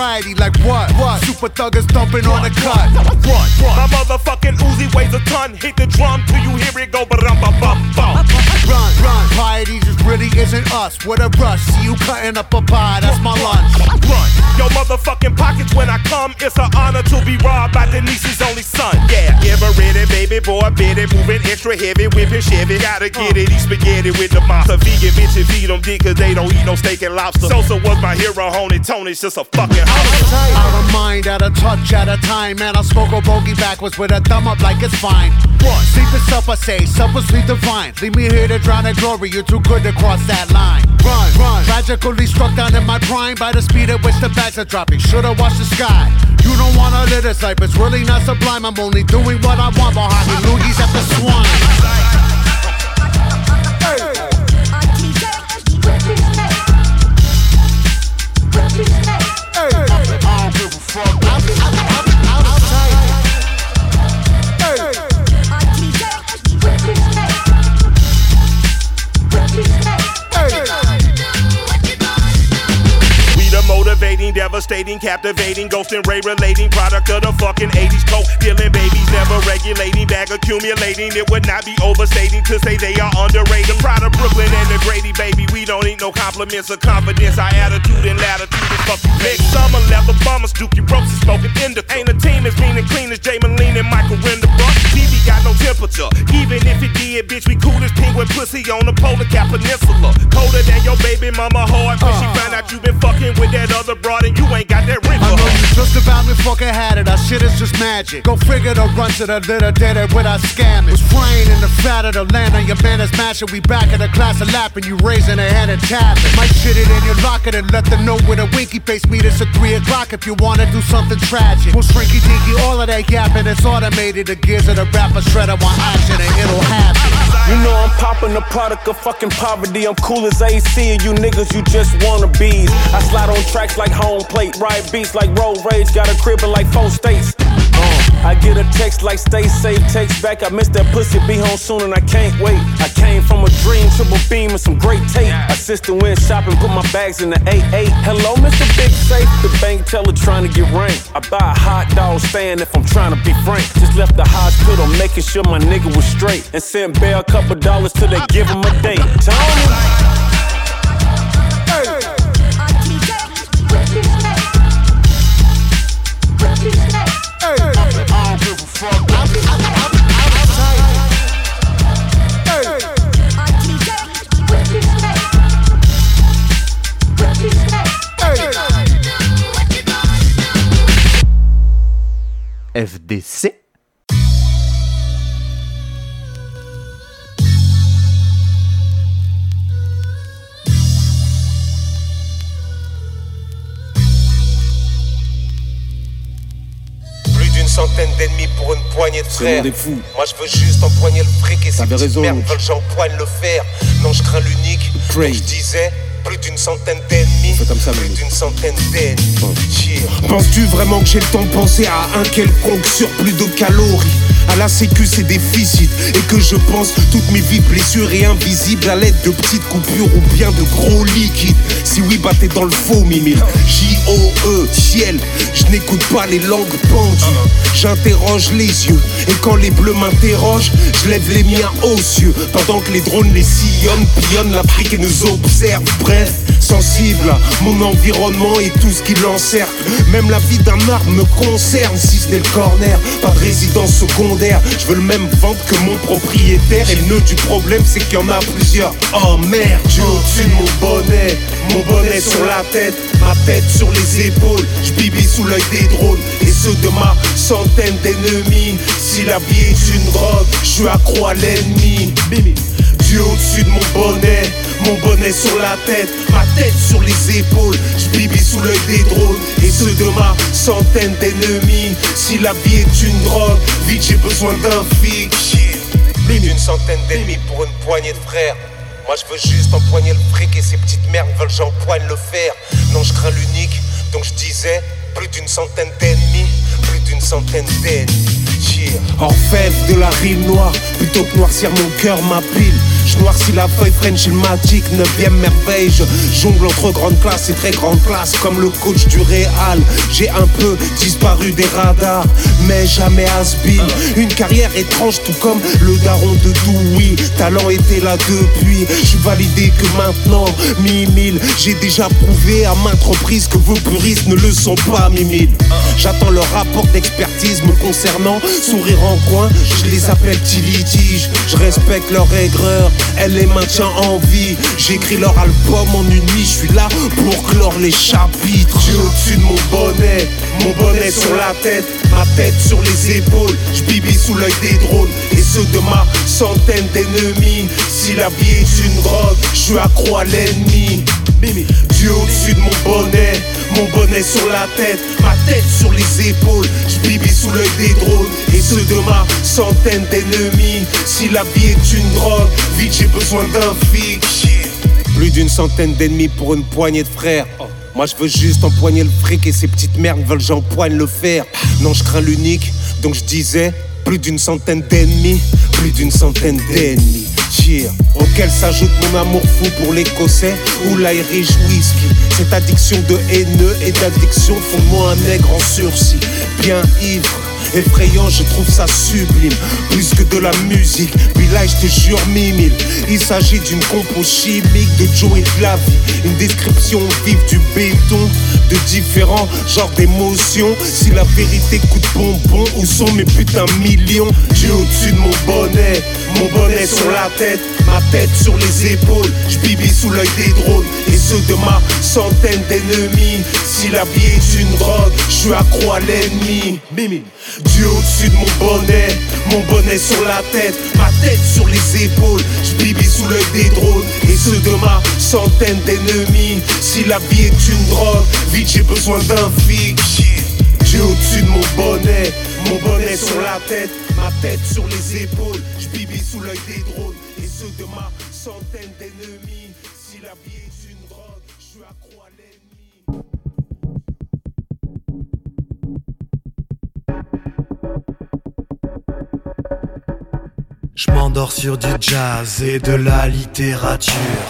[SPEAKER 26] Menaces to sobriety. Like what? What? Super thuggers dumping on the cut.
[SPEAKER 19] What? My motherfucking Uzi weighs a ton. Hit the drum till you hear it go ba bum bum bum.
[SPEAKER 26] Run, run. Piety just really isn't us. What a rush. See you cutting up a pie. That's my lunch.
[SPEAKER 19] Run. Yo motherfucking pockets when I come. It's an honor to be robbed by Denise's only son. Yeah, give her ready, baby boy, bit it, moving extra heavy, whipping Chevy. Gotta get it, eat spaghetti with the monster. Vegan bitches feed them dick cause they don't eat no steak and lobster. Sosa was my hero, Honey Tony's just a fucking holler.
[SPEAKER 26] Out of mind, out of touch, out of time. Man, I smoke a bogey backwards with a thumb up like it's fine. What? Sleep is self, I say. Supper, sleep divine. Leave me here to drown in glory. You're too good to cross that line. Run, run. Tragically struck down in my prime by the speed at which the bags are dropping. Should've watched the sky. You don't wanna live this life. It's really not sublime. I'm only doing what I want behind me. Loogies at the swine.
[SPEAKER 19] Motivating, devastating, captivating, ghost and ray relating product of the fucking 80s coke. Dealing babies, never regulating, bag accumulating. It would not be overstating to say they are underrated. Proud of Brooklyn and the Grady, baby. We don't need no compliments or confidence. Our attitude and latitude is fuck you. Next summer, leather bombers, Dookie ropes, smoking indica. Ain't a team as mean and clean as Jay Moline and Michael Renderbrook. TV got no temperature. Even if it did, bitch, we cool as penguin pussy on the polar cap peninsula. Colder than your baby mama heart when she uh. found out you been fucking with that other broad and you ain't got that ring
[SPEAKER 26] I know you just about me fucking had it. Our shit is just magic. Go figure the run to the litter, did it without scamming. Was praying in the fat of the land on your man is mashing. We back in the class of lapping. You raising a hand and tapping. Might shit it in your locker and let them know with a winky face. Meet us at 3 o'clock if you wanna do something tragic. We'll shrinky dinky, all of that yapping. It's automated. The gears of the rapper shredder want action and it'll happen.
[SPEAKER 27] You know I'm popping the product of fucking poverty. I'm cool as AC, and you niggas, you just wanna bees. I slide on tracks like home plate, ride beats like road rage, got a crib in like four states. I get a text like stay safe, text back. I miss that pussy, be home soon, and I can't wait. I came from a dream, triple beam, and some great tape. Assistant went shopping, put my bags in the 8-8. Hello, Mr. Big Safe, the bank teller trying to get ranked. I buy a hot dog stand if I'm trying to be frank. Just left the hospital, making sure my nigga was straight. And sent Bear a couple dollars till they give him a date. Tony.
[SPEAKER 15] FDC.
[SPEAKER 28] Plus d'une centaine d'ennemis pour une poignée de
[SPEAKER 29] C'est
[SPEAKER 28] frères. Moi je veux juste empoigner le fric et merdes
[SPEAKER 29] Luke.
[SPEAKER 28] veulent j'empoigne le fer. Non je crains l'unique. Donc je disais plus d'une centaine d'ennemis. Plus d'une centaine d'ennemis. Cheer.
[SPEAKER 30] Penses-tu vraiment que j'ai le temps de penser à un quelconque surplus de calories?
[SPEAKER 31] À la sécu c'est déficit et que je pense toutes mes vies blessures et invisibles à l'aide de petites coupures ou bien de gros liquides. Si oui, bah t'es dans le faux, mimile. J-O-E, ciel, je n'écoute pas les langues pendues. J'interroge les yeux et quand les bleus m'interrogent, je lève les miens aux cieux. Pendant que les drones les sillonnent, pillonnent l'Afrique et nous observent. Bref, sensible mon environnement et tout ce qui l'encercle. Même la vie d'un arbre me concerne, si ce n'est le corner. Pas de résidence secondaire, je veux le même vente que mon propriétaire. Et le nœud du problème, c'est qu'il y en a plusieurs. Oh merde, j'ai au-dessus de mon bonnet, mon bonnet sur la tête, ma tête sur les épaules. Je bibi sous l'œil des drones et ceux de ma centaine d'ennemis. Si la vie est une drogue, je suis accro à l'ennemi. Dieu au-dessus de mon bonnet, mon bonnet sur la tête, ma tête sur les épaules. Je sous l'œil des drones et ceux de ma centaine d'ennemis. Si la vie est une drogue, vite j'ai besoin d'un flic.
[SPEAKER 28] Plus d'une centaine d'ennemis pour une poignée de frères. Moi je veux juste empoigner le fric et ces petites merdes veulent j'empoigne le fer. Non je crains l'unique, donc je disais plus d'une centaine d'ennemis, plus d'une centaine d'ennemis.
[SPEAKER 31] Orfèvre de la rime noire, plutôt que noircir mon cœur, ma pile. Je noircis la feuille French et Magic, 9ème merveille. Je jongle entre grande classe et très grande classe, comme le coach du Real. J'ai un peu disparu des radars, mais jamais has Une carrière étrange, tout comme le daron de Doui. Talent était là depuis, je suis validé que maintenant. Mi-mille, j'ai déjà prouvé à maintes reprises que vos puristes ne le sont pas, mi-mille. J'attends leur rapport d'expertise me concernant. Sourire en coin, je les appelle petits litiges. Je respecte leur aigreur, elle les maintient en vie. J'écris leur album en une nuit, je suis là pour clore les chapitres. J'ai au-dessus de mon bonnet, mon bonnet sur la tête, ma tête sur les épaules. Je bibi sous l'œil des drones et ceux de ma centaine d'ennemis. Si la vie est une drogue, je suis accro l'ennemi. Dieu au-dessus de mon bonnet, mon bonnet sur la tête, ma tête sur les épaules. Je sous l'œil des drones et ceux de ma centaine d'ennemis. Si la vie est une drogue, vite j'ai besoin d'un flic. Plus d'une centaine d'ennemis pour une poignée de frères. Moi je veux juste empoigner le fric et ces petites merdes veulent j'empoigne le fer. Non je crains l'unique, donc je disais plus d'une centaine d'ennemis, plus d'une centaine d'ennemis. Auquel s'ajoute mon amour fou pour l'écossais ou l'Irish whisky. Cette addiction de haineux et d'addiction font moi un nègre en sursis. Bien ivre, effrayant, je trouve ça sublime. Plus que de la musique, puis là je te jure mimile. Il s'agit d'une compo chimique de Joe et de la vie. Une description vive du béton, de différents genres d'émotions. Si la vérité coûte bonbon, où sont mes putains millions? J'ai au-dessus de mon bonnet, mon bonnet sur la tête, ma tête sur les épaules. Je sous l'œil des drones et ceux de ma centaine d'ennemis. Si la vie est une drogue, je suis accro à l'ennemi. Mimi. Dieu au-dessus de mon bonnet, mon bonnet sur la tête, ma tête sur les épaules. Je sous l'œil des drones et ceux de ma centaine d'ennemis. Si la vie est une drogue, vite j'ai besoin d'un flic. Dieu au-dessus de mon bonnet, mon bonnet sur la tête, ma tête sur les épaules. Je sous l'œil des drones et ceux de ma centaine d'ennemis.
[SPEAKER 29] M'endors sur du jazz et de la littérature.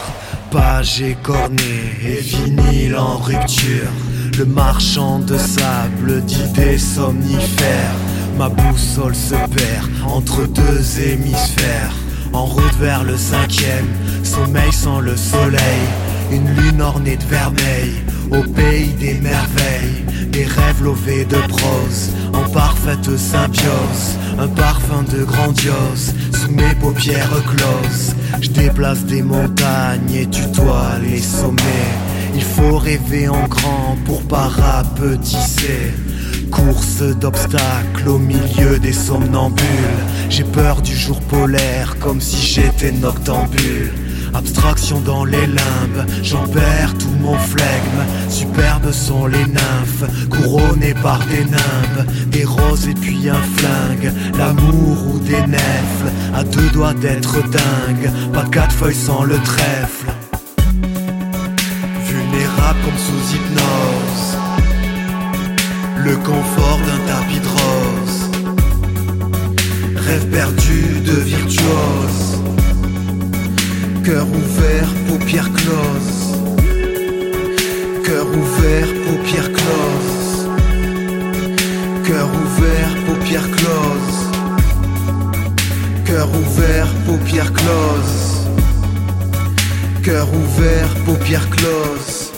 [SPEAKER 29] Page écornée et vinyle en rupture. Le marchand de sable d'idées somnifères. Ma boussole se perd entre deux hémisphères. En route vers le cinquième, sommeil sans le soleil. Une lune ornée de vermeil, au pays des merveilles. Des rêves lovés de prose, en parfaite symbiose. Un parfum de grandiose, sous mes paupières closes. Je déplace des montagnes et tutoie les sommets. Il faut rêver en grand pour pas rapetisser. Course d'obstacles au milieu des somnambules. J'ai peur du jour polaire comme si j'étais noctambule. Abstraction dans les limbes, j'en perds tout mon flegme. Superbes sont les nymphes, couronnées par des nimbes. Des roses et puis un flingue, l'amour ou des nèfles. À deux doigts d'être dingue, pas quatre feuilles sans le trèfle. Vulnérable comme sous hypnose le confort d'un tapis de rose. Cœur ouvert, paupières closes. Cœur ouvert, paupières closes. Cœur ouvert, paupières closes. Cœur ouvert, paupières closes. Cœur ouvert, paupières closes.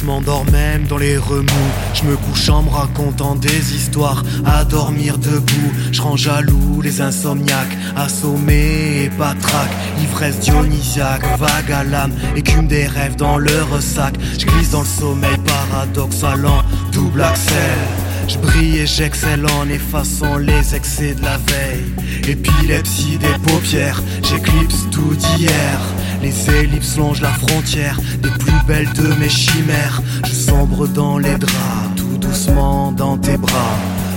[SPEAKER 29] Je m'endors même dans les remous. Je me couche en me racontant des histoires. À dormir debout, je rends jaloux les insomniaques. Assommés et patraques. Ivresse dionysiaque, vague à l'âme. Écume des rêves dans leur sac. Je glisse dans le sommeil paradoxal en double axel. Je brille et j'excelle en effaçant les excès de la veille. Épilepsie des paupières, j'éclipse tout d'hier. Les ellipses longent la frontière des plus belles de mes chimères. Je sombre dans les draps, tout doucement dans tes bras.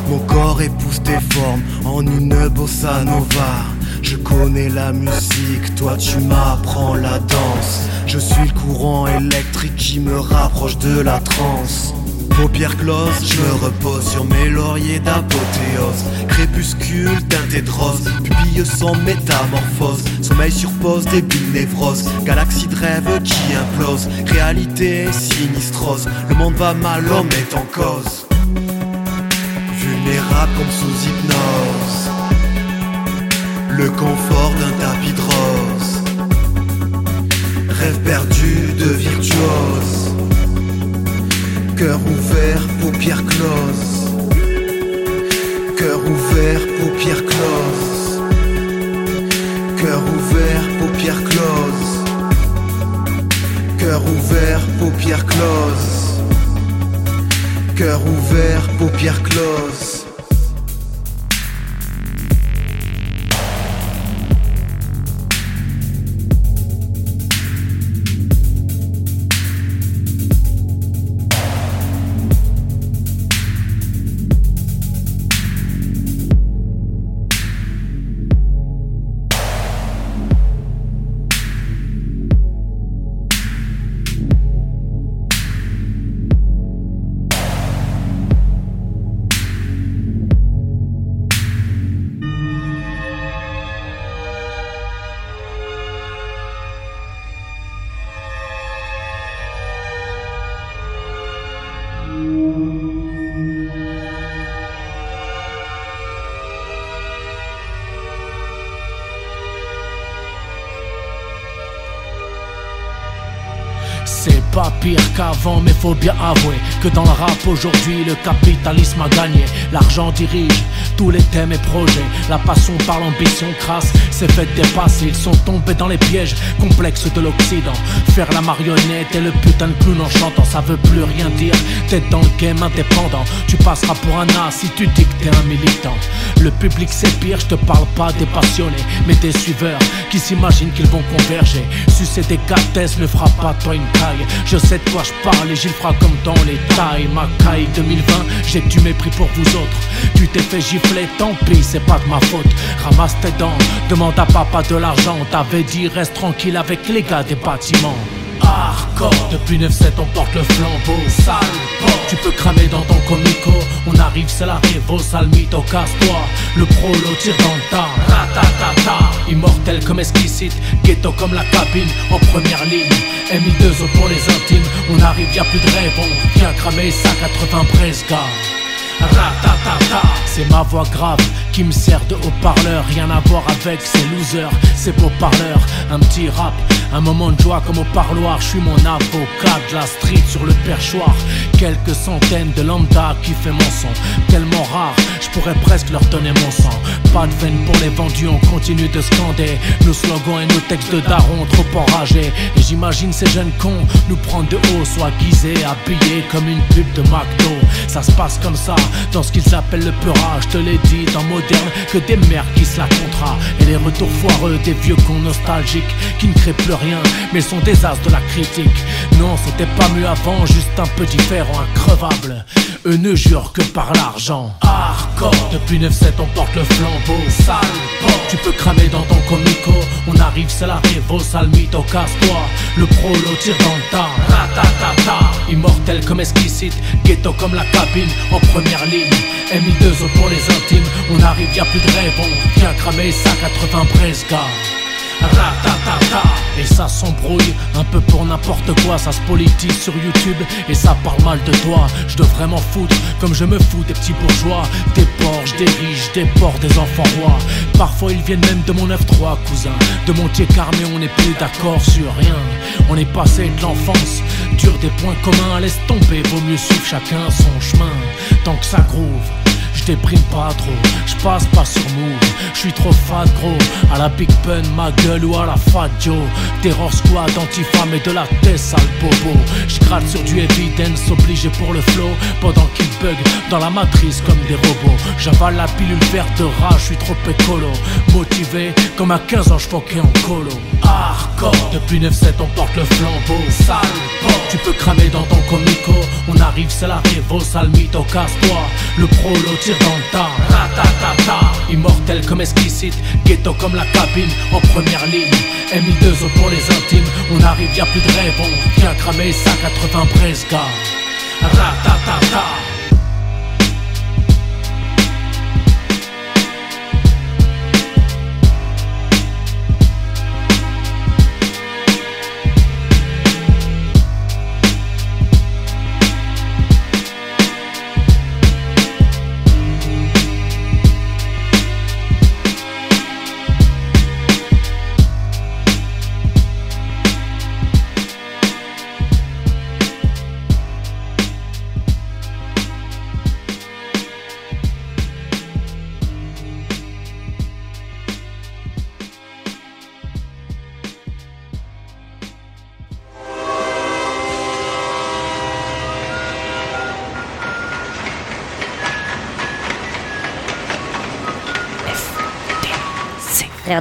[SPEAKER 29] Mon corps épouse tes formes en une bossa nova. Je connais la musique, toi tu m'apprends la danse. Je suis le courant électrique qui me rapproche de la transe. Paupières closes, je me repose sur mes lauriers d'apothéose. Crépuscule teinté de rose, pupille sans métamorphose. Sommeil sur pause, début névrose. Galaxie de rêve qui implose. Réalité sinistrose. Le monde va mal, l'homme est en cause. Vulnérable comme sous hypnose. Le confort d'un tapis de rose. Rêve perdu de virtuose. Cœur ouvert, paupières closes. Cœur ouvert, paupières closes. Cœur ouvert, paupières closes. Cœur ouvert, paupières closes. Cœur ouvert, paupières closes.
[SPEAKER 2] C'est pas pire qu'avant, mais faut bien avouer que dans le rap aujourd'hui, le capitalisme a gagné. L'argent dirige tous les thèmes et projets. La passion par l'ambition crasse s'est fait dépasser. Ils sont tombés dans les pièges complexes de l'Occident. Faire la marionnette et le putain de clown en chantant, ça veut plus rien dire. T'es dans le game indépendant. Tu passeras pour un as si tu dis que t'es un militant. Le public c'est pire, je te parle pas des passionnés, mais des suiveurs qui s'imaginent qu'ils vont converger. Sucer des catesses ne fera pas toi une taille. Je sais de je parle et j'y le ferai comme dans les tailles. Ma caille 2020, j'ai du mépris pour vous autres. Tu t'es fait gifler, tant pis, c'est pas de ma faute. Ramasse tes dents, demande à papa de l'argent. T'avais dit reste tranquille avec les gars des bâtiments. Depuis 9-7 on porte le flambeau Sale tu peux cramer dans ton comico. On arrive c'est la révo, sale mytho, casse-toi. Le prolo tire dans le tas, ratatata. Immortel comme exquisite, ghetto comme la cabine En première ligne, MI2O pour les intimes. On arrive y'a plus de rêve, on vient cramer ça 80 Bresga Ratatata, c'est ma voix grave qui me sert de haut-parleur. Rien à voir avec ces losers, ces beaux parleurs. Un petit rap, un moment de joie comme au parloir. Je suis mon avocat de la street sur le perchoir. Quelques centaines de lambda qui fait mon son. Tellement rare, je pourrais presque leur donner mon sang. Pas de veine pour les vendus, on continue de scander. Nos slogans et nos textes de daron trop enragés. Et j'imagine ces jeunes cons nous prendre de haut, soit guisés, habillés comme une pub de McDo. Ça se passe comme ça dans ce qu'ils appellent le peurage. Je te l'ai dit, dans que des mères qui se la contrat. Et les retours foireux des vieux cons nostalgiques qui ne créent plus rien, mais sont des as de la critique. Non, c'était pas mieux avant, juste un peu différent, increvable. Eux ne jurent que par l'argent. Hardcore, depuis 9-7 on porte le flambeau. Sale porc, tu peux cramer dans ton comico. On arrive, c'est la révo, sale mytho, casse-toi. Le prolo tire dans le tas. Immortel comme exquisite, ghetto comme la cabine en première ligne. MI2O pour les intimes, y'a plus de rêve, on vient cramer ça 80 Bresga. Et ça s'embrouille un peu pour n'importe quoi, ça se politise sur YouTube et ça parle mal de toi. Je devrais m'en foutre comme je me fous des petits bourgeois, des porges, des riches, des porcs, des enfants rois. Parfois ils viennent même de mon 9-3, cousin. De mon car mais on n'est plus d'accord sur rien. On est passé de l'enfance, dur des points communs, laisse tomber, vaut mieux suivre chacun son chemin. Tant que ça groove je déprime pas trop, je passe pas sur move, je suis trop fat gros, à la Big Pun, ma gueule ou à la Fat Joe, Terror Squad, anti-femme et de la tête sale bobo, je sur du evidence obligé pour le flow, pendant qu'il bug dans la matrice comme des robots, j'avale la pilule verte de rage, je suis trop écolo, motivé comme à 15 ans je en colo, hardcore, depuis 9-7 on porte le flambeau, sale tu peux cramer dans ton comico, arrive c'est la révo, sale mytho, casse-toi, le prolo tire dans le tas, ratatata Immortel comme explicite, ghetto comme la cabine En première ligne, MI2O pour les intimes On arrive, y'a plus de rêve, on vient cramer ça 80 Bresga Ratatata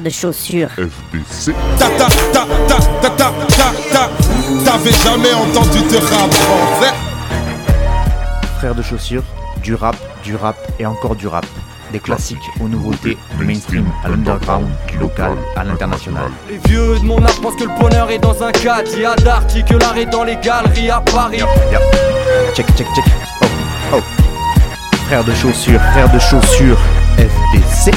[SPEAKER 32] de chaussures.
[SPEAKER 30] FBC. Ta ta ta ta ta ta ta ta. T'avais jamais entendu de rap français
[SPEAKER 33] Frère de chaussures, du rap, du rap et encore du rap. Des classiques aux nouveautés, du mainstream à l'underground, du local à l'international.
[SPEAKER 34] Les vieux de mon âge pensent que le bonheur est dans un cadre. Il y a que l'art est dans les galeries à Paris.
[SPEAKER 33] Check, check, check. Oh, oh. Frère de chaussures, frère de chaussures, FBC.